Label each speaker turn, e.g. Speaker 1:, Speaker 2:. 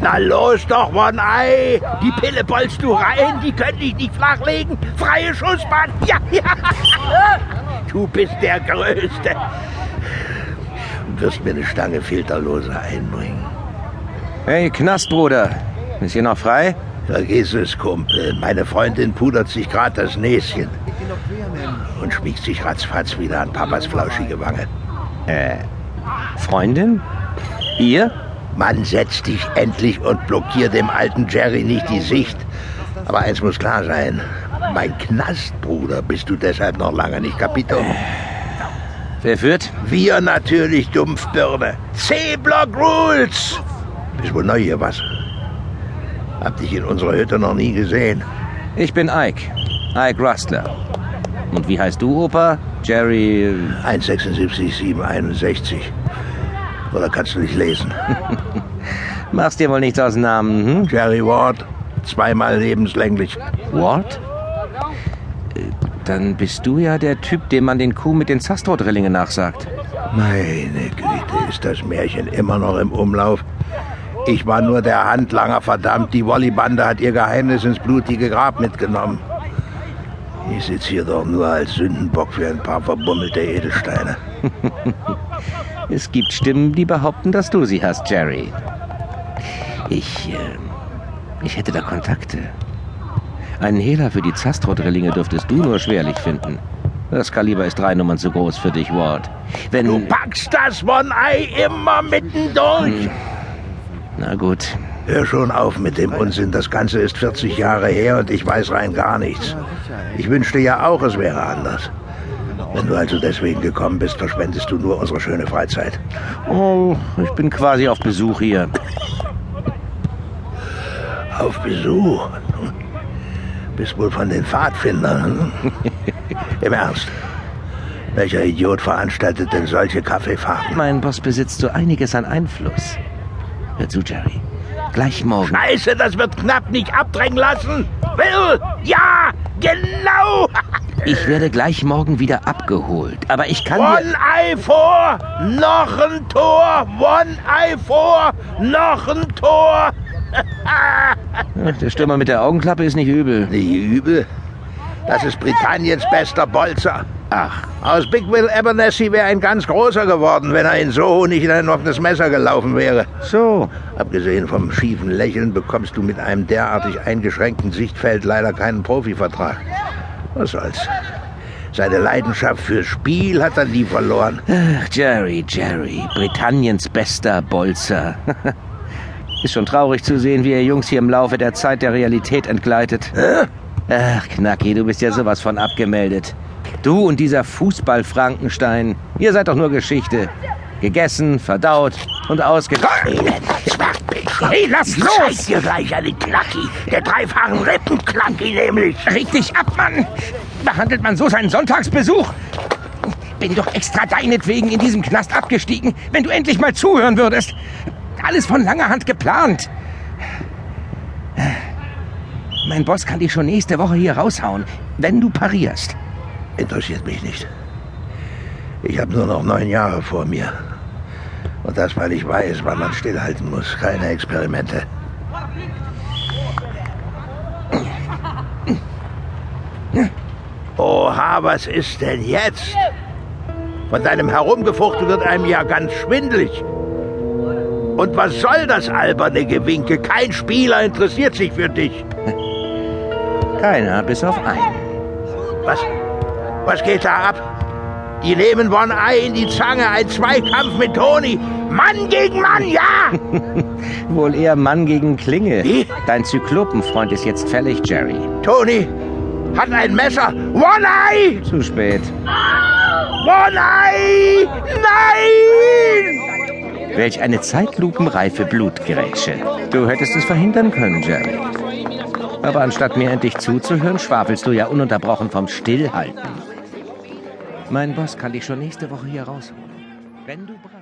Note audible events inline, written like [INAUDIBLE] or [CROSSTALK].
Speaker 1: Na los doch, One-Eye! Die Pille bolst du rein, die können dich nicht flachlegen. Freie Schussbahn! Ja, ja! [LAUGHS] Du bist der Größte. Du wirst mir eine Stange filterlose einbringen.
Speaker 2: Hey, Knastbruder. Ist hier noch frei?
Speaker 1: Vergiss es, Kumpel. Meine Freundin pudert sich gerade das Näschen. Und schmiegt sich ratzfatz wieder an Papas flauschige Wange.
Speaker 2: Äh, Freundin? Ihr?
Speaker 1: Mann, setz dich endlich und blockier dem alten Jerry nicht die Sicht. Aber eins muss klar sein. Mein Knastbruder bist du deshalb noch lange nicht Kapitän.
Speaker 2: Wer führt?
Speaker 1: Wir natürlich, Dumpfbirne. C-Block Rules! Bist wohl neu hier, was? Hab dich in unserer Hütte noch nie gesehen.
Speaker 2: Ich bin Ike. Ike Rustler. Und wie heißt du, Opa? Jerry...
Speaker 1: 1,76, 761. Oder kannst du nicht lesen? [LAUGHS]
Speaker 2: Machst dir wohl nichts aus dem Namen, hm?
Speaker 1: Jerry Ward, zweimal lebenslänglich.
Speaker 2: Ward? Äh, Dann bist du ja der Typ, dem man den Kuh mit den Zastro-Drillingen nachsagt.
Speaker 1: Meine Güte, ist das Märchen immer noch im Umlauf. Ich war nur der Handlanger, verdammt. Die Wollybande hat ihr Geheimnis ins blutige Grab mitgenommen. Ich sitze hier doch nur als Sündenbock für ein paar verbummelte Edelsteine. [LAUGHS]
Speaker 2: Es gibt Stimmen, die behaupten, dass du sie hast, Jerry. Ich, äh, ich hätte da Kontakte. Einen Hehler für die Zastro-Drillinge dürftest du nur schwerlich finden. Das Kaliber ist drei Nummern zu groß für dich, Ward. Wenn...
Speaker 1: Du packst das One-Eye immer mittendurch.
Speaker 2: Na gut.
Speaker 1: Hör schon auf mit dem Unsinn. Das Ganze ist 40 Jahre her und ich weiß rein gar nichts. Ich wünschte ja auch, es wäre anders. Wenn du also deswegen gekommen bist, verschwendest du nur unsere schöne Freizeit.
Speaker 2: Oh, ich bin quasi auf Besuch hier.
Speaker 1: Auf Besuch. Bist wohl von den Pfadfindern. hm? [LAUGHS] Im Ernst. Welcher Idiot veranstaltet denn solche Kaffeefahrten?
Speaker 2: Mein Boss besitzt so einiges an Einfluss. Hör zu, Jerry. Gleich morgen.
Speaker 1: Scheiße, das wird knapp nicht abdrängen lassen. Will, ja, genau. [LAUGHS]
Speaker 2: Ich werde gleich morgen wieder abgeholt. Aber ich kann
Speaker 1: One
Speaker 2: dir...
Speaker 1: Eye vor, noch ein Tor. One Eye vor, noch ein Tor.
Speaker 2: Ach, Der Stürmer mit der Augenklappe ist nicht übel.
Speaker 1: Nicht übel. Das ist Britanniens bester Bolzer.
Speaker 2: Ach,
Speaker 1: Aus Big Will Abernathy wäre ein ganz großer geworden, wenn er in Soho nicht in ein offenes Messer gelaufen wäre.
Speaker 2: so.
Speaker 1: Abgesehen vom schiefen Lächeln bekommst du mit einem derartig eingeschränkten Sichtfeld leider keinen Profivertrag. Was soll's. Seine Leidenschaft fürs Spiel hat er nie verloren.
Speaker 2: Ach, Jerry, Jerry. Britanniens bester Bolzer. [LAUGHS] Ist schon traurig zu sehen, wie ihr Jungs hier im Laufe der Zeit der Realität entgleitet.
Speaker 1: Hä?
Speaker 2: Ach, Knacki, du bist ja sowas von abgemeldet. Du und dieser Fußball-Frankenstein. Ihr seid doch nur Geschichte. Gegessen, verdaut und ausgegangen.
Speaker 1: Hey, lass los! Zeig dir gleich einen Knacki. Der dreifachen Rippenknacki nämlich.
Speaker 2: Dich ab, Mann! Behandelt man so seinen Sonntagsbesuch? Bin doch extra deinetwegen in diesem Knast abgestiegen, wenn du endlich mal zuhören würdest. Alles von langer Hand geplant. Mein Boss kann dich schon nächste Woche hier raushauen, wenn du parierst.
Speaker 1: Interessiert mich nicht. Ich habe nur noch neun Jahre vor mir. Und das, weil ich weiß, wann man stillhalten muss. Keine Experimente. Oha, was ist denn jetzt? Von deinem Herumgefuchtel wird einem ja ganz schwindlig. Und was soll das alberne Gewinke? Kein Spieler interessiert sich für dich.
Speaker 2: Keiner bis auf einen.
Speaker 1: Was? Was geht da ab? Die nehmen One Eye in die Zange, ein Zweikampf mit Toni. Mann gegen Mann, ja! [LAUGHS]
Speaker 2: Wohl eher Mann gegen Klinge.
Speaker 1: Wie?
Speaker 2: Dein Zyklopenfreund ist jetzt fällig, Jerry.
Speaker 1: Toni hat ein Messer. One Eye!
Speaker 2: Zu spät.
Speaker 1: One Eye! Nein!
Speaker 2: Welch eine zeitlupenreife Blutgrätsche. Du hättest es verhindern können, Jerry. Aber anstatt mir endlich zuzuhören, schwafelst du ja ununterbrochen vom Stillhalten. Mein Boss kann dich schon nächste Woche hier rausholen. Wenn du bereit